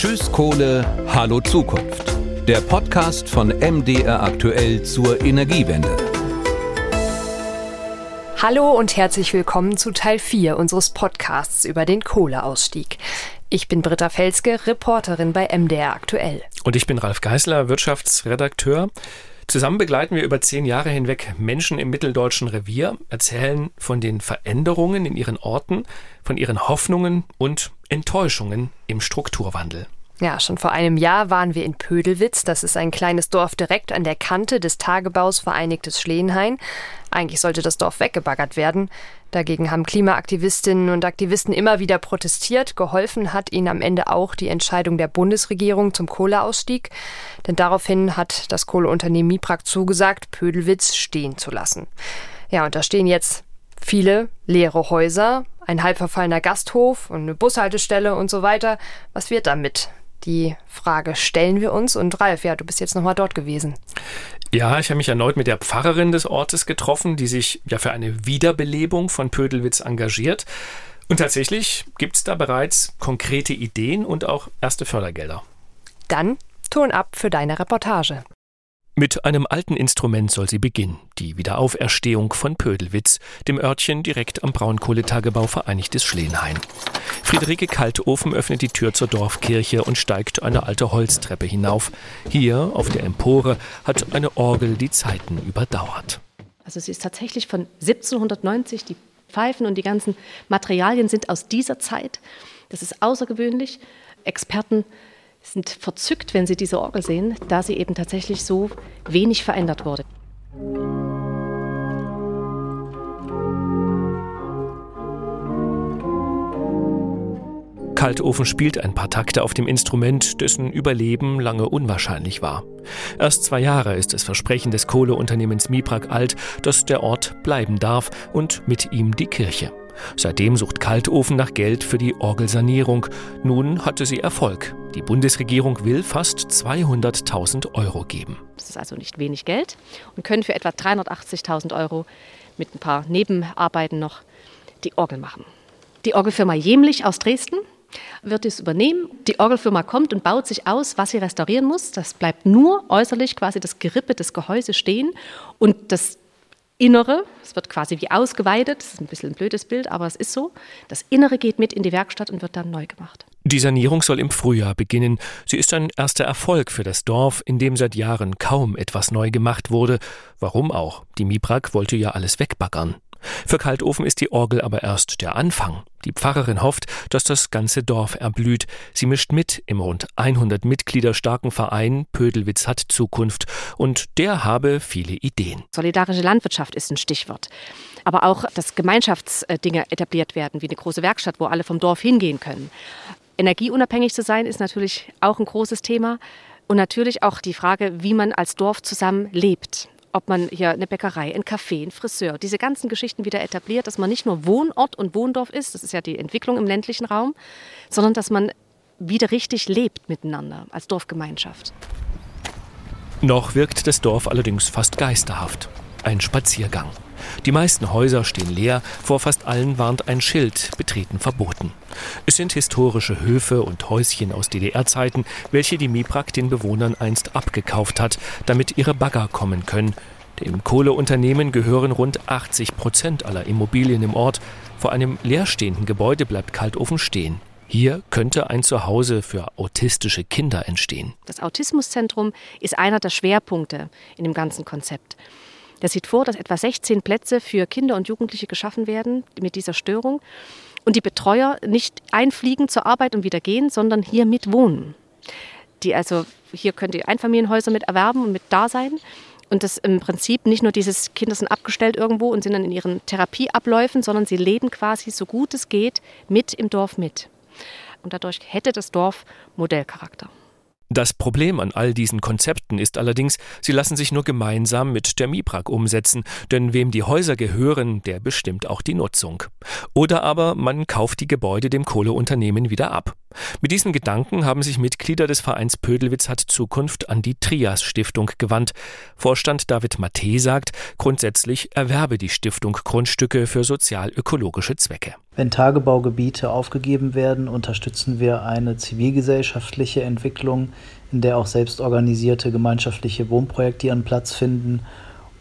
Tschüss Kohle, Hallo Zukunft. Der Podcast von MDR aktuell zur Energiewende. Hallo und herzlich willkommen zu Teil 4 unseres Podcasts über den Kohleausstieg. Ich bin Britta Felske, Reporterin bei MDR aktuell. Und ich bin Ralf Geißler, Wirtschaftsredakteur. Zusammen begleiten wir über zehn Jahre hinweg Menschen im mitteldeutschen Revier, erzählen von den Veränderungen in ihren Orten, von ihren Hoffnungen und Enttäuschungen im Strukturwandel. Ja, schon vor einem Jahr waren wir in Pödelwitz. Das ist ein kleines Dorf direkt an der Kante des Tagebaus Vereinigtes Schlehenhain. Eigentlich sollte das Dorf weggebaggert werden. Dagegen haben Klimaaktivistinnen und Aktivisten immer wieder protestiert. Geholfen hat ihnen am Ende auch die Entscheidung der Bundesregierung zum Kohleausstieg. Denn daraufhin hat das Kohleunternehmen Miprak zugesagt, Pödelwitz stehen zu lassen. Ja, und da stehen jetzt viele leere Häuser, ein halb verfallener Gasthof und eine Bushaltestelle und so weiter. Was wird damit? Die Frage stellen wir uns. Und Ralf, ja, du bist jetzt nochmal dort gewesen. Ja, ich habe mich erneut mit der Pfarrerin des Ortes getroffen, die sich ja für eine Wiederbelebung von Pödelwitz engagiert. Und tatsächlich gibt es da bereits konkrete Ideen und auch erste Fördergelder. Dann Ton ab für deine Reportage. Mit einem alten Instrument soll sie beginnen, die Wiederauferstehung von Pödelwitz, dem Örtchen direkt am Braunkohletagebau Vereinigtes Schlehenhain. Friederike Kaltofen öffnet die Tür zur Dorfkirche und steigt eine alte Holztreppe hinauf. Hier, auf der Empore, hat eine Orgel die Zeiten überdauert. Also sie ist tatsächlich von 1790, die Pfeifen und die ganzen Materialien sind aus dieser Zeit. Das ist außergewöhnlich. Experten sind verzückt, wenn sie diese Orgel sehen, da sie eben tatsächlich so wenig verändert wurde. Kaltofen spielt ein paar Takte auf dem Instrument, dessen Überleben lange unwahrscheinlich war. Erst zwei Jahre ist das Versprechen des Kohleunternehmens Miprak alt, dass der Ort bleiben darf und mit ihm die Kirche. Seitdem sucht Kaltofen nach Geld für die Orgelsanierung. Nun hatte sie Erfolg. Die Bundesregierung will fast 200.000 Euro geben. Das ist also nicht wenig Geld und können für etwa 380.000 Euro mit ein paar Nebenarbeiten noch die Orgel machen. Die Orgelfirma Jemlich aus Dresden wird es übernehmen. Die Orgelfirma kommt und baut sich aus, was sie restaurieren muss. Das bleibt nur äußerlich quasi das Gerippe, das Gehäuse stehen und das Innere, es wird quasi wie ausgeweitet, das ist ein bisschen ein blödes Bild, aber es ist so. Das Innere geht mit in die Werkstatt und wird dann neu gemacht. Die Sanierung soll im Frühjahr beginnen. Sie ist ein erster Erfolg für das Dorf, in dem seit Jahren kaum etwas neu gemacht wurde. Warum auch? Die Mibrak wollte ja alles wegbaggern. Für Kaltofen ist die Orgel aber erst der Anfang. Die Pfarrerin hofft, dass das ganze Dorf erblüht. Sie mischt mit im rund 100 Mitglieder starken Verein Pödelwitz hat Zukunft und der habe viele Ideen. Solidarische Landwirtschaft ist ein Stichwort. Aber auch, dass Gemeinschaftsdinge etabliert werden, wie eine große Werkstatt, wo alle vom Dorf hingehen können. Energieunabhängig zu sein, ist natürlich auch ein großes Thema. Und natürlich auch die Frage, wie man als Dorf zusammen lebt ob man hier eine Bäckerei, ein Café, ein Friseur, diese ganzen Geschichten wieder etabliert, dass man nicht nur Wohnort und Wohndorf ist, das ist ja die Entwicklung im ländlichen Raum, sondern dass man wieder richtig lebt miteinander als Dorfgemeinschaft. Noch wirkt das Dorf allerdings fast geisterhaft. Ein Spaziergang. Die meisten Häuser stehen leer, vor fast allen warnt ein Schild, betreten verboten. Es sind historische Höfe und Häuschen aus DDR-Zeiten, welche die Miprak den Bewohnern einst abgekauft hat, damit ihre Bagger kommen können. Dem Kohleunternehmen gehören rund 80 Prozent aller Immobilien im Ort. Vor einem leerstehenden Gebäude bleibt Kaltofen stehen. Hier könnte ein Zuhause für autistische Kinder entstehen. Das Autismuszentrum ist einer der Schwerpunkte in dem ganzen Konzept. Der sieht vor, dass etwa 16 Plätze für Kinder und Jugendliche geschaffen werden mit dieser Störung und die Betreuer nicht einfliegen zur Arbeit und wieder gehen, sondern hier mit wohnen. Die also hier können die Einfamilienhäuser mit erwerben und mit da sein. Und das im Prinzip nicht nur dieses Kinder sind abgestellt irgendwo und sind dann in ihren Therapieabläufen, sondern sie leben quasi so gut es geht mit im Dorf mit. Und dadurch hätte das Dorf Modellcharakter. Das Problem an all diesen Konzepten ist allerdings, sie lassen sich nur gemeinsam mit der MIPRAG umsetzen, denn wem die Häuser gehören, der bestimmt auch die Nutzung. Oder aber man kauft die Gebäude dem Kohleunternehmen wieder ab. Mit diesen Gedanken haben sich Mitglieder des Vereins Pödelwitz hat Zukunft an die Trias Stiftung gewandt. Vorstand David Matte sagt, grundsätzlich erwerbe die Stiftung Grundstücke für sozial-ökologische Zwecke. Wenn Tagebaugebiete aufgegeben werden, unterstützen wir eine zivilgesellschaftliche Entwicklung, in der auch selbstorganisierte gemeinschaftliche Wohnprojekte ihren Platz finden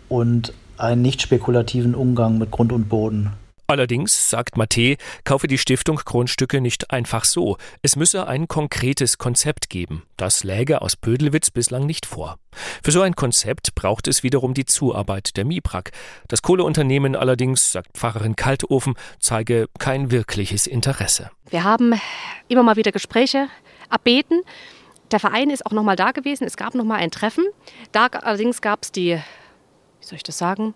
und einen nicht spekulativen Umgang mit Grund und Boden. Allerdings, sagt Matte, kaufe die Stiftung Grundstücke nicht einfach so. Es müsse ein konkretes Konzept geben. Das läge aus Pödelwitz bislang nicht vor. Für so ein Konzept braucht es wiederum die Zuarbeit der MIPRAG. Das Kohleunternehmen allerdings, sagt Pfarrerin Kaltofen, zeige kein wirkliches Interesse. Wir haben immer mal wieder Gespräche erbeten. Der Verein ist auch noch mal da gewesen. Es gab noch mal ein Treffen. Da allerdings gab es die, wie soll ich das sagen,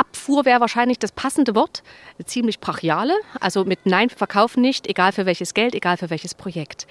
Abfuhr wäre wahrscheinlich das passende Wort, ziemlich brachiale, also mit Nein, verkaufen nicht, egal für welches Geld, egal für welches Projekt.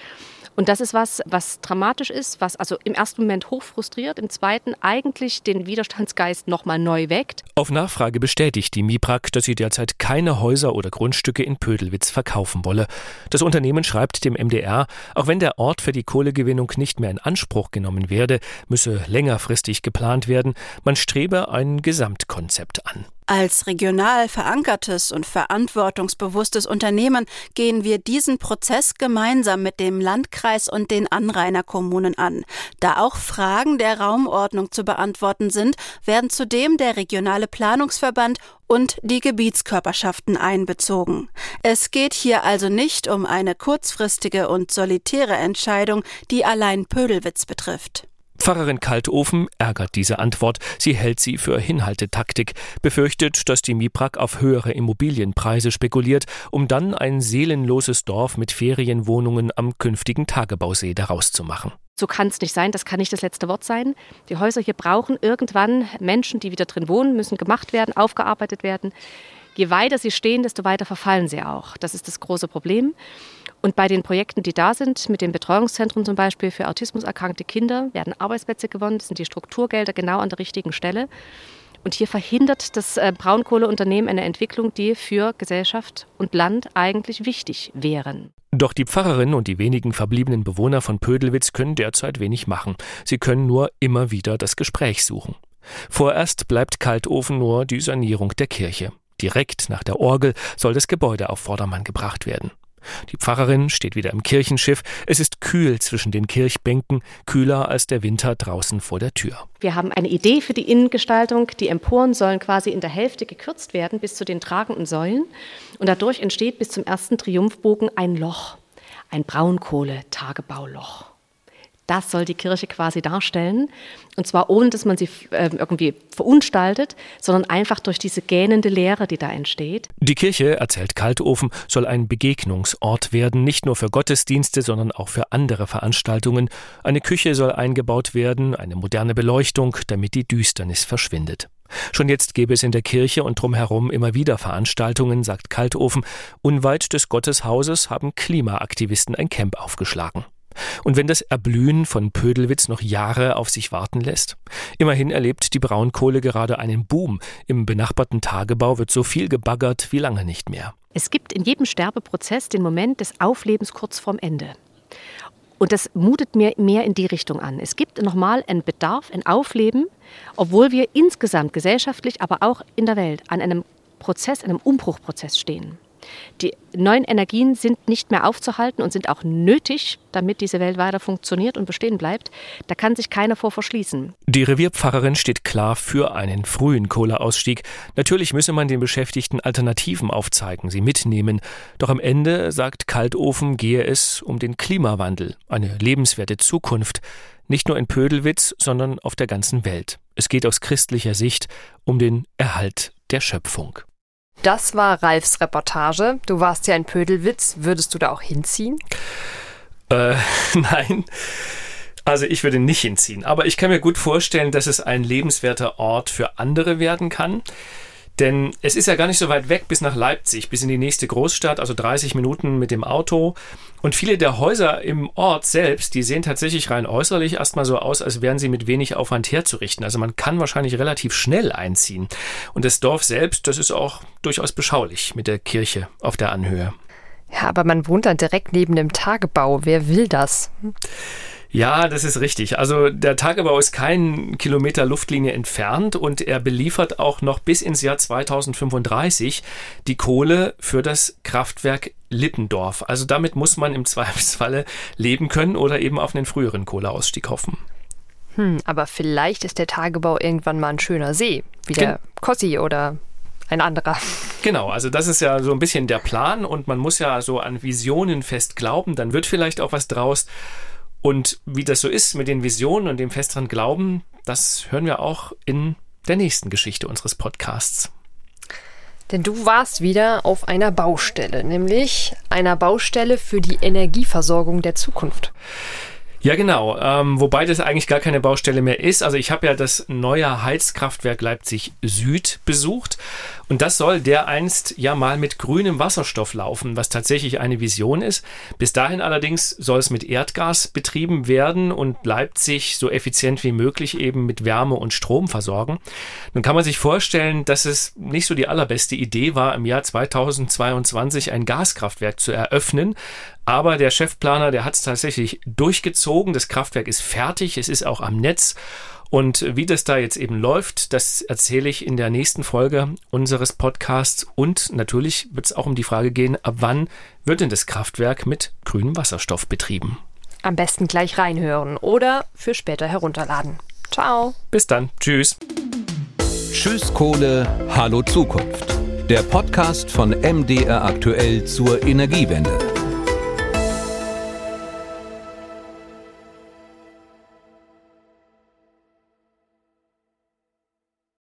Und das ist was, was dramatisch ist, was also im ersten Moment hoch frustriert, im zweiten eigentlich den Widerstandsgeist nochmal neu weckt. Auf Nachfrage bestätigt die MIPRAG, dass sie derzeit keine Häuser oder Grundstücke in Pödelwitz verkaufen wolle. Das Unternehmen schreibt dem MDR, auch wenn der Ort für die Kohlegewinnung nicht mehr in Anspruch genommen werde, müsse längerfristig geplant werden, man strebe ein Gesamtkonzept an. Als regional verankertes und verantwortungsbewusstes Unternehmen gehen wir diesen Prozess gemeinsam mit dem Landkreis und den Anrainerkommunen an. Da auch Fragen der Raumordnung zu beantworten sind, werden zudem der regionale Planungsverband und die Gebietskörperschaften einbezogen. Es geht hier also nicht um eine kurzfristige und solitäre Entscheidung, die allein Pödelwitz betrifft. Pfarrerin Kaltofen ärgert diese Antwort. Sie hält sie für Hinhaltetaktik, befürchtet, dass die Miprak auf höhere Immobilienpreise spekuliert, um dann ein seelenloses Dorf mit Ferienwohnungen am künftigen Tagebausee daraus zu machen. So kann es nicht sein, das kann nicht das letzte Wort sein. Die Häuser hier brauchen irgendwann Menschen, die wieder drin wohnen, müssen gemacht werden, aufgearbeitet werden. Je weiter sie stehen, desto weiter verfallen sie auch. Das ist das große Problem. Und bei den Projekten, die da sind, mit dem Betreuungszentrum zum Beispiel für autismuserkrankte Kinder, werden Arbeitsplätze gewonnen, das sind die Strukturgelder genau an der richtigen Stelle. Und hier verhindert das äh, Braunkohleunternehmen eine Entwicklung, die für Gesellschaft und Land eigentlich wichtig wären. Doch die Pfarrerin und die wenigen verbliebenen Bewohner von Pödelwitz können derzeit wenig machen. Sie können nur immer wieder das Gespräch suchen. Vorerst bleibt Kaltofen nur die Sanierung der Kirche. Direkt nach der Orgel soll das Gebäude auf Vordermann gebracht werden. Die Pfarrerin steht wieder im Kirchenschiff. Es ist kühl zwischen den Kirchbänken, kühler als der Winter draußen vor der Tür. Wir haben eine Idee für die Innengestaltung. Die Emporen sollen quasi in der Hälfte gekürzt werden bis zu den tragenden Säulen. Und dadurch entsteht bis zum ersten Triumphbogen ein Loch, ein Braunkohle-Tagebauloch. Das soll die Kirche quasi darstellen. Und zwar ohne, dass man sie äh, irgendwie verunstaltet, sondern einfach durch diese gähnende Leere, die da entsteht. Die Kirche, erzählt Kaltofen, soll ein Begegnungsort werden, nicht nur für Gottesdienste, sondern auch für andere Veranstaltungen. Eine Küche soll eingebaut werden, eine moderne Beleuchtung, damit die Düsternis verschwindet. Schon jetzt gäbe es in der Kirche und drumherum immer wieder Veranstaltungen, sagt Kaltofen. Unweit des Gotteshauses haben Klimaaktivisten ein Camp aufgeschlagen. Und wenn das Erblühen von Pödelwitz noch Jahre auf sich warten lässt? Immerhin erlebt die Braunkohle gerade einen Boom. Im benachbarten Tagebau wird so viel gebaggert wie lange nicht mehr. Es gibt in jedem Sterbeprozess den Moment des Auflebens kurz vorm Ende. Und das mutet mir mehr in die Richtung an. Es gibt nochmal einen Bedarf, ein Aufleben, obwohl wir insgesamt gesellschaftlich, aber auch in der Welt an einem Prozess, einem Umbruchprozess stehen. Die neuen Energien sind nicht mehr aufzuhalten und sind auch nötig, damit diese Welt weiter funktioniert und bestehen bleibt. Da kann sich keiner vor verschließen. Die Revierpfarrerin steht klar für einen frühen Kohleausstieg. Natürlich müsse man den Beschäftigten Alternativen aufzeigen, sie mitnehmen. Doch am Ende, sagt Kaltofen, gehe es um den Klimawandel, eine lebenswerte Zukunft. Nicht nur in Pödelwitz, sondern auf der ganzen Welt. Es geht aus christlicher Sicht um den Erhalt der Schöpfung. Das war Ralfs Reportage. Du warst ja in Pödelwitz. Würdest du da auch hinziehen? Äh, nein. Also ich würde nicht hinziehen. Aber ich kann mir gut vorstellen, dass es ein lebenswerter Ort für andere werden kann. Denn es ist ja gar nicht so weit weg bis nach Leipzig, bis in die nächste Großstadt, also 30 Minuten mit dem Auto. Und viele der Häuser im Ort selbst, die sehen tatsächlich rein äußerlich erstmal so aus, als wären sie mit wenig Aufwand herzurichten. Also man kann wahrscheinlich relativ schnell einziehen. Und das Dorf selbst, das ist auch durchaus beschaulich mit der Kirche auf der Anhöhe. Ja, aber man wohnt dann direkt neben dem Tagebau. Wer will das? Ja, das ist richtig. Also der Tagebau ist keinen Kilometer Luftlinie entfernt und er beliefert auch noch bis ins Jahr 2035 die Kohle für das Kraftwerk Lippendorf. Also damit muss man im Zweifelsfalle leben können oder eben auf einen früheren Kohleausstieg hoffen. Hm, aber vielleicht ist der Tagebau irgendwann mal ein schöner See, wie der Kossi oder ein anderer. Genau, also das ist ja so ein bisschen der Plan und man muss ja so an Visionen fest glauben, dann wird vielleicht auch was draus. Und wie das so ist mit den Visionen und dem festeren Glauben, das hören wir auch in der nächsten Geschichte unseres Podcasts. Denn du warst wieder auf einer Baustelle, nämlich einer Baustelle für die Energieversorgung der Zukunft. Ja, genau. Ähm, wobei das eigentlich gar keine Baustelle mehr ist. Also ich habe ja das neue Heizkraftwerk Leipzig Süd besucht und das soll dereinst ja mal mit grünem Wasserstoff laufen, was tatsächlich eine Vision ist. Bis dahin allerdings soll es mit Erdgas betrieben werden und Leipzig so effizient wie möglich eben mit Wärme und Strom versorgen. Nun kann man sich vorstellen, dass es nicht so die allerbeste Idee war, im Jahr 2022 ein Gaskraftwerk zu eröffnen. Aber der Chefplaner, der hat es tatsächlich durchgezogen. Das Kraftwerk ist fertig, es ist auch am Netz. Und wie das da jetzt eben läuft, das erzähle ich in der nächsten Folge unseres Podcasts. Und natürlich wird es auch um die Frage gehen, ab wann wird denn das Kraftwerk mit grünem Wasserstoff betrieben? Am besten gleich reinhören oder für später herunterladen. Ciao. Bis dann. Tschüss. Tschüss Kohle, hallo Zukunft. Der Podcast von MDR aktuell zur Energiewende.